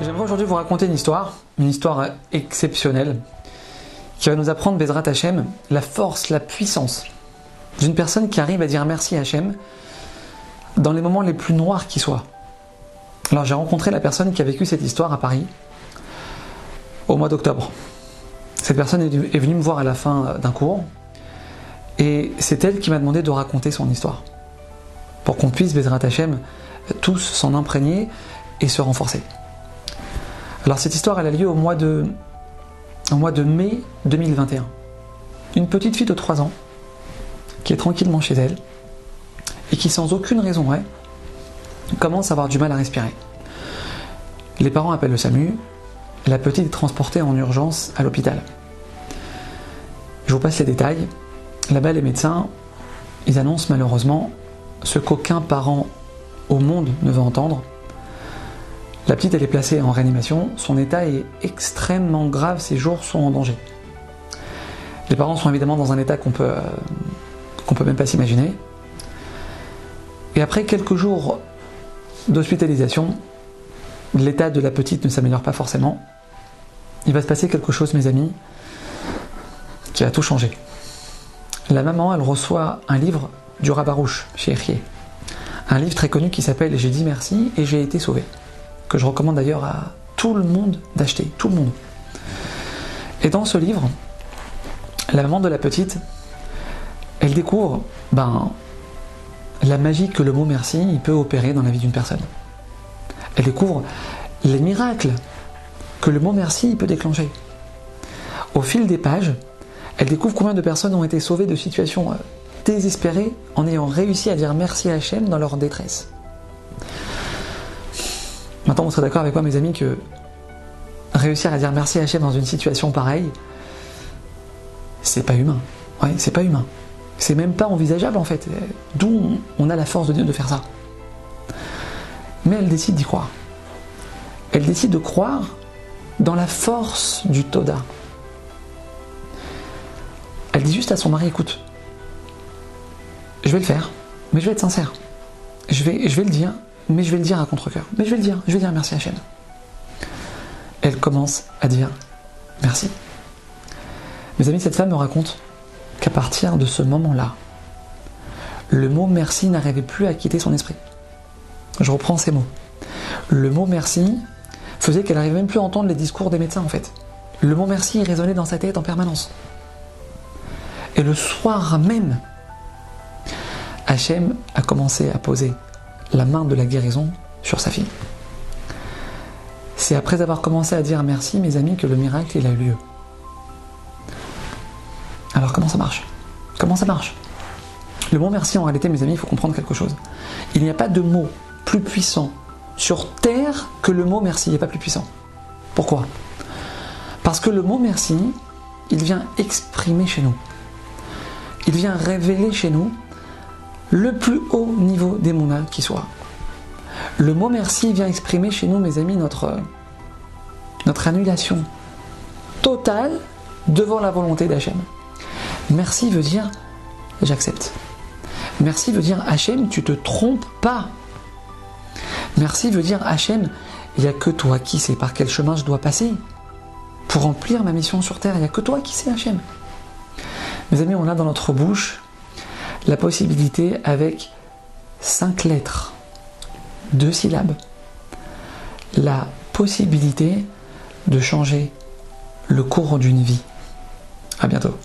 J'aimerais aujourd'hui vous raconter une histoire, une histoire exceptionnelle, qui va nous apprendre Bezrat Hachem la force, la puissance d'une personne qui arrive à dire merci à Hachem dans les moments les plus noirs qui soient. Alors j'ai rencontré la personne qui a vécu cette histoire à Paris au mois d'octobre. Cette personne est venue me voir à la fin d'un cours et c'est elle qui m'a demandé de raconter son histoire pour qu'on puisse, Bezrat Hachem, tous s'en imprégner et se renforcer. Alors cette histoire, elle a lieu au mois de, mai 2021. Une petite fille de 3 ans qui est tranquillement chez elle et qui sans aucune raison ouais, commence à avoir du mal à respirer. Les parents appellent le SAMU, la petite est transportée en urgence à l'hôpital. Je vous passe les détails. Là-bas, les médecins, ils annoncent malheureusement ce qu'aucun parent au monde ne veut entendre. La petite, elle est placée en réanimation, son état est extrêmement grave, ses jours sont en danger. Les parents sont évidemment dans un état qu'on peut, euh, peut même pas s'imaginer. Et après quelques jours d'hospitalisation, l'état de la petite ne s'améliore pas forcément. Il va se passer quelque chose, mes amis, qui a tout changé. La maman, elle reçoit un livre du Rabarouche chez Erier. Un livre très connu qui s'appelle J'ai dit merci et j'ai été sauvé. Que je recommande d'ailleurs à tout le monde d'acheter, tout le monde. Et dans ce livre, la maman de la petite, elle découvre ben, la magie que le mot merci peut opérer dans la vie d'une personne. Elle découvre les miracles que le mot merci peut déclencher. Au fil des pages, elle découvre combien de personnes ont été sauvées de situations euh, désespérées en ayant réussi à dire merci à Hachem dans leur détresse. Maintenant, vous serez d'accord avec moi, mes amis, que réussir à dire merci à Hachem dans une situation pareille, c'est pas humain. Ouais, c'est pas humain. C'est même pas envisageable en fait. D'où on a la force de Dieu de faire ça. Mais elle décide d'y croire. Elle décide de croire dans la force du Toda. Elle dit juste à son mari, écoute, je vais le faire, mais je vais être sincère. Je vais, je vais le dire, mais je vais le dire à contre-coeur. Mais je vais le dire, je vais dire merci Hachem. Elle commence à dire merci. Mes amis, cette femme me raconte qu'à partir de ce moment-là, le mot merci n'arrivait plus à quitter son esprit. Je reprends ces mots. Le mot merci faisait qu'elle n'arrivait même plus à entendre les discours des médecins en fait. Le mot merci résonnait dans sa tête en permanence. Et le soir même, Hachem a commencé à poser la main de la guérison sur sa fille. C'est après avoir commencé à dire merci, mes amis, que le miracle il a eu lieu. Alors comment ça marche? Comment ça marche? Le mot merci, en réalité, mes amis, il faut comprendre quelque chose. Il n'y a pas de mot plus puissant sur terre que le mot merci. Il a pas plus puissant. Pourquoi? Parce que le mot merci, il vient exprimer chez nous. Il vient révéler chez nous le plus haut niveau des monades qui soit. Le mot merci vient exprimer chez nous, mes amis, notre, notre annulation totale devant la volonté d'Hachem. Merci veut dire j'accepte. Merci veut dire Hachem, tu te trompes pas. Merci veut dire Hachem, il n'y a que toi qui sais par quel chemin je dois passer pour remplir ma mission sur terre. Il n'y a que toi qui sais Hachem. Mes amis, on a dans notre bouche la possibilité avec cinq lettres, deux syllabes, la possibilité de changer le cours d'une vie. À bientôt.